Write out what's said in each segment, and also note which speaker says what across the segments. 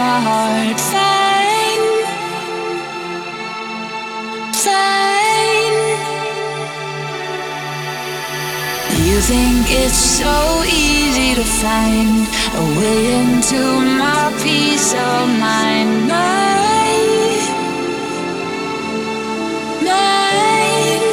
Speaker 1: my heart fine, fine. You think it's so easy to find a way into my peace of mind, mine, mine.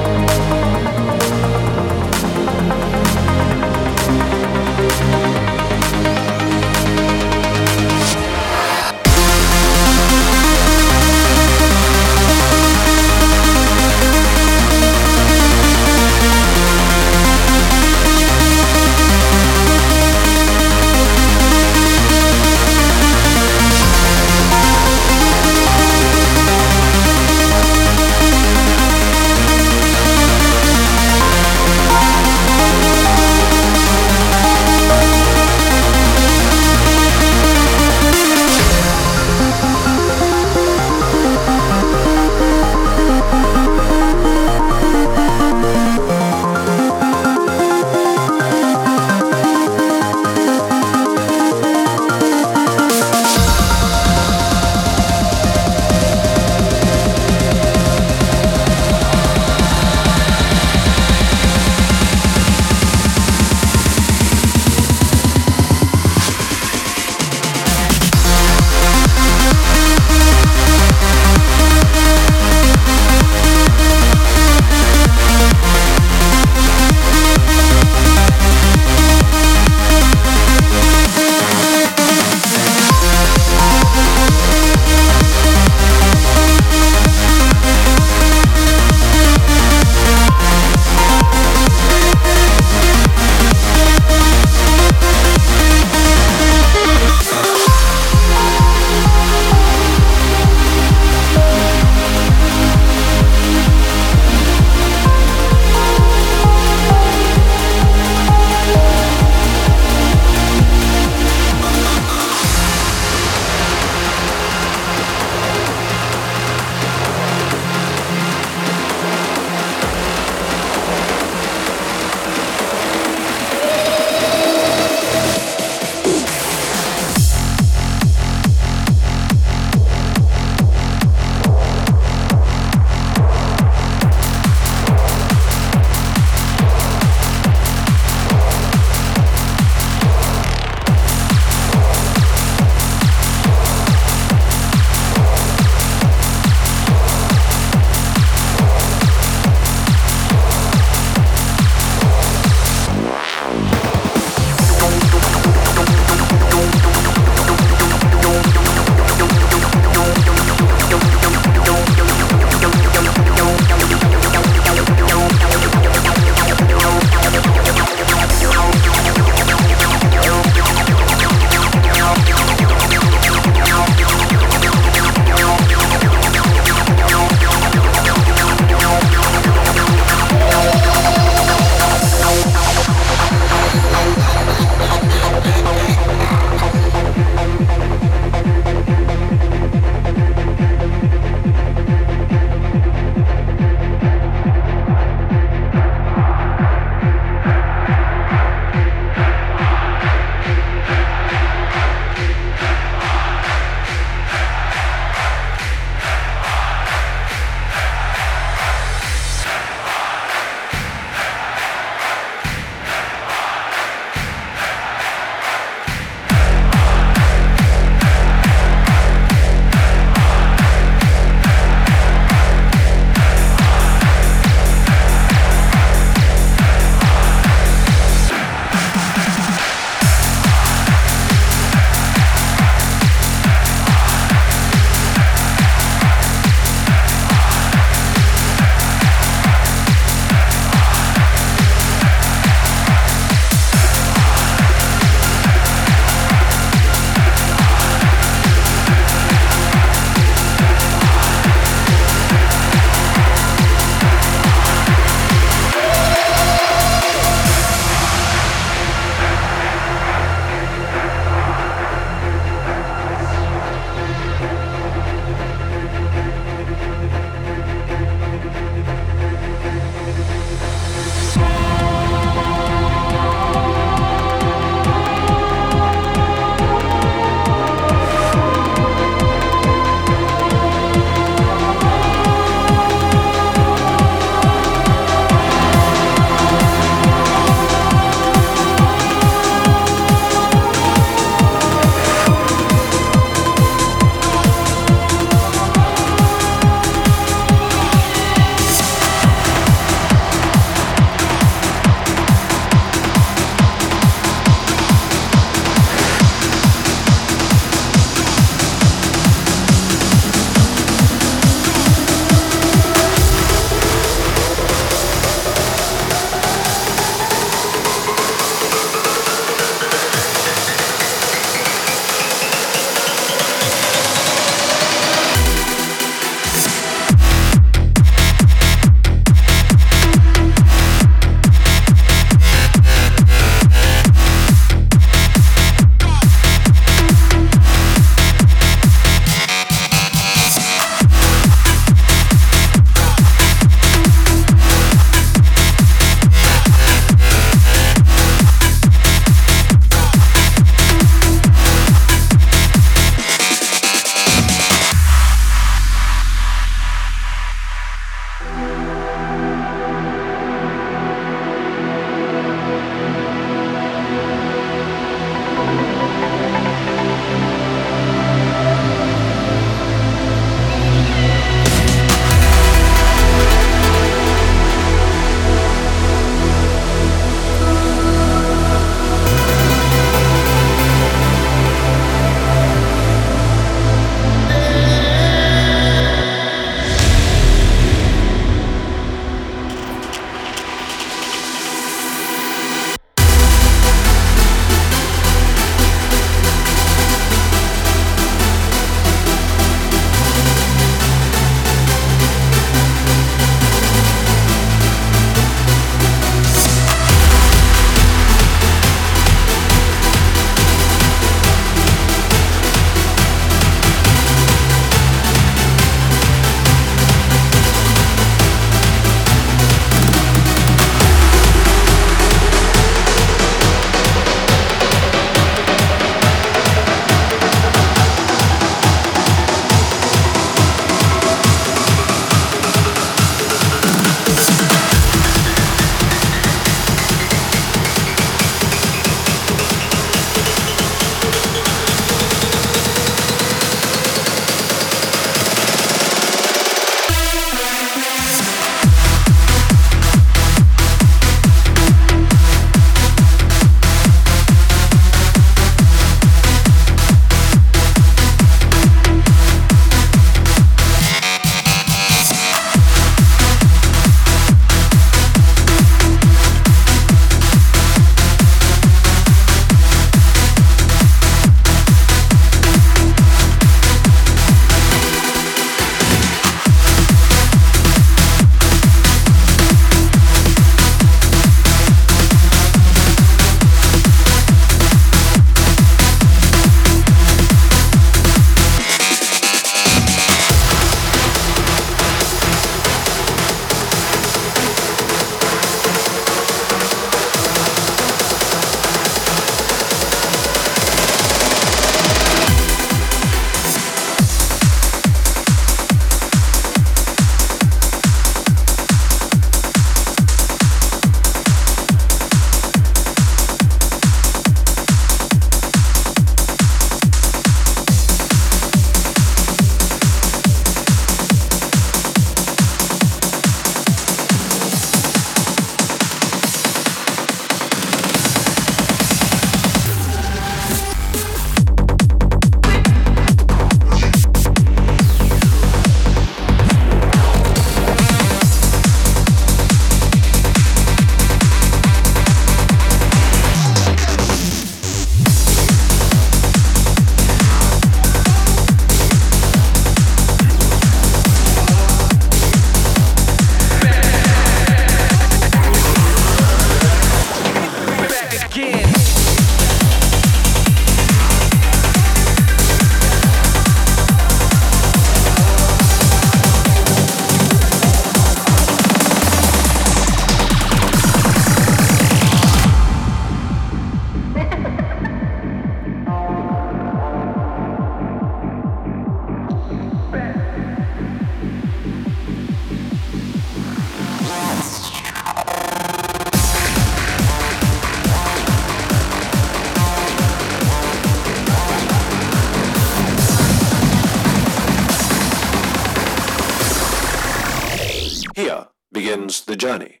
Speaker 2: Journey.